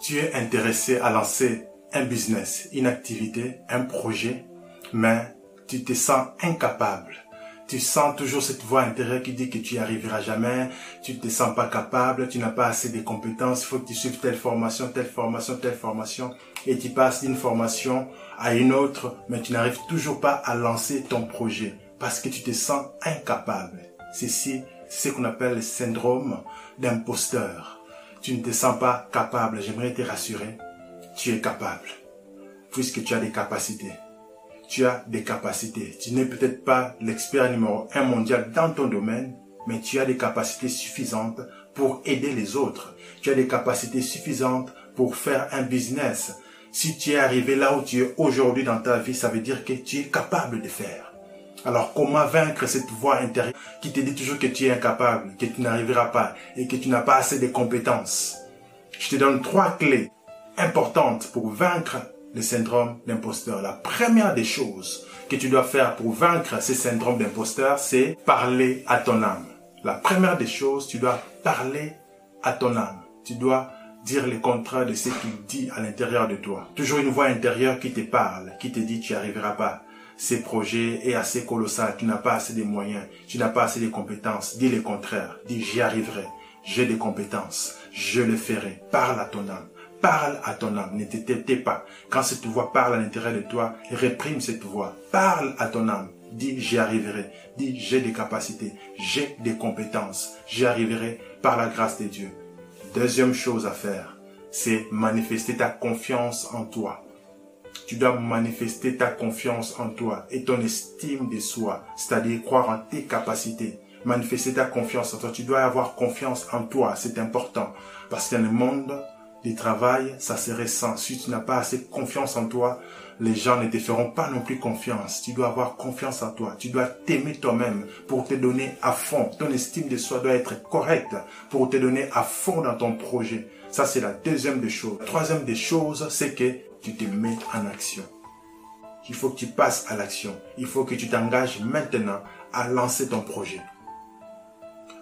tu es intéressé à lancer un business, une activité, un projet, mais tu te sens incapable. Tu sens toujours cette voix intérieure qui dit que tu n'y arriveras jamais, tu te sens pas capable, tu n'as pas assez de compétences, il faut que tu suives telle formation, telle formation, telle formation, et tu passes d'une formation à une autre, mais tu n'arrives toujours pas à lancer ton projet parce que tu te sens incapable. Ceci, c'est ce qu'on appelle le syndrome d'imposteur. Tu ne te sens pas capable, j'aimerais te rassurer, tu es capable, puisque tu as des capacités tu as des capacités. Tu n'es peut-être pas l'expert numéro un mondial dans ton domaine, mais tu as des capacités suffisantes pour aider les autres. Tu as des capacités suffisantes pour faire un business. Si tu es arrivé là où tu es aujourd'hui dans ta vie, ça veut dire que tu es capable de faire. Alors comment vaincre cette voix intérieure qui te dit toujours que tu es incapable, que tu n'arriveras pas et que tu n'as pas assez de compétences? Je te donne trois clés importantes pour vaincre le syndrome d'imposteur. La première des choses que tu dois faire pour vaincre ce syndrome d'imposteur, c'est parler à ton âme. La première des choses, tu dois parler à ton âme. Tu dois dire le contraire de ce qu'il dit à l'intérieur de toi. Toujours une voix intérieure qui te parle, qui te dit tu n'y arriveras pas. Ces projets est assez colossal, tu n'as pas assez de moyens, tu n'as pas assez de compétences. Dis le contraire, dis j'y arriverai, j'ai des compétences, je le ferai. Parle à ton âme. Parle à ton âme, ne te pas. Quand cette voix parle à l'intérieur de toi, réprime cette voix. Parle à ton âme. Dis j'y arriverai. Dis j'ai des capacités, j'ai des compétences. J'y arriverai par la grâce de Dieu. Deuxième chose à faire, c'est manifester ta confiance en toi. Tu dois manifester ta confiance en toi et ton estime de soi, c'est-à-dire croire en tes capacités. Manifester ta confiance en toi. Tu dois avoir confiance en toi, c'est important. Parce que dans le monde du travail, ça serait sans. Si tu n'as pas assez confiance en toi, les gens ne te feront pas non plus confiance. Tu dois avoir confiance en toi. Tu dois t'aimer toi-même pour te donner à fond. Ton estime de soi doit être correcte pour te donner à fond dans ton projet. Ça, c'est la deuxième des choses. La troisième des choses, c'est que tu te mets en action. Il faut que tu passes à l'action. Il faut que tu t'engages maintenant à lancer ton projet.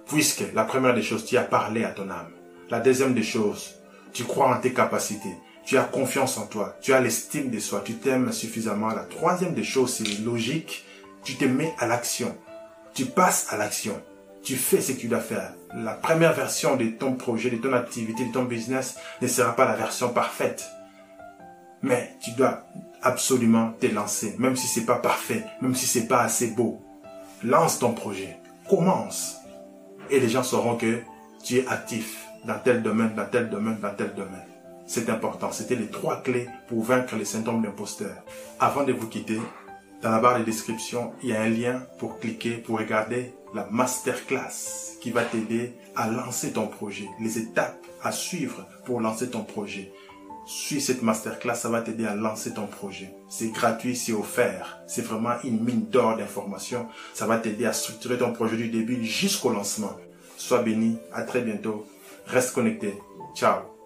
Puisque la première des choses, tu as parlé à ton âme. La deuxième des choses, tu crois en tes capacités, tu as confiance en toi, tu as l'estime de soi, tu t'aimes suffisamment. La troisième des choses, c'est logique, tu te mets à l'action, tu passes à l'action, tu fais ce que tu dois faire. La première version de ton projet, de ton activité, de ton business ne sera pas la version parfaite. Mais tu dois absolument te lancer, même si c'est pas parfait, même si c'est pas assez beau. Lance ton projet, commence. Et les gens sauront que tu es actif dans tel domaine, dans tel domaine, dans tel domaine. C'est important. C'était les trois clés pour vaincre les symptômes d'imposteur. Avant de vous quitter, dans la barre de description, il y a un lien pour cliquer, pour regarder la masterclass qui va t'aider à lancer ton projet, les étapes à suivre pour lancer ton projet. Suis cette masterclass, ça va t'aider à lancer ton projet. C'est gratuit, c'est offert. C'est vraiment une mine d'or d'informations. Ça va t'aider à structurer ton projet du début jusqu'au lancement. Sois béni. À très bientôt. Reste connecté. Ciao.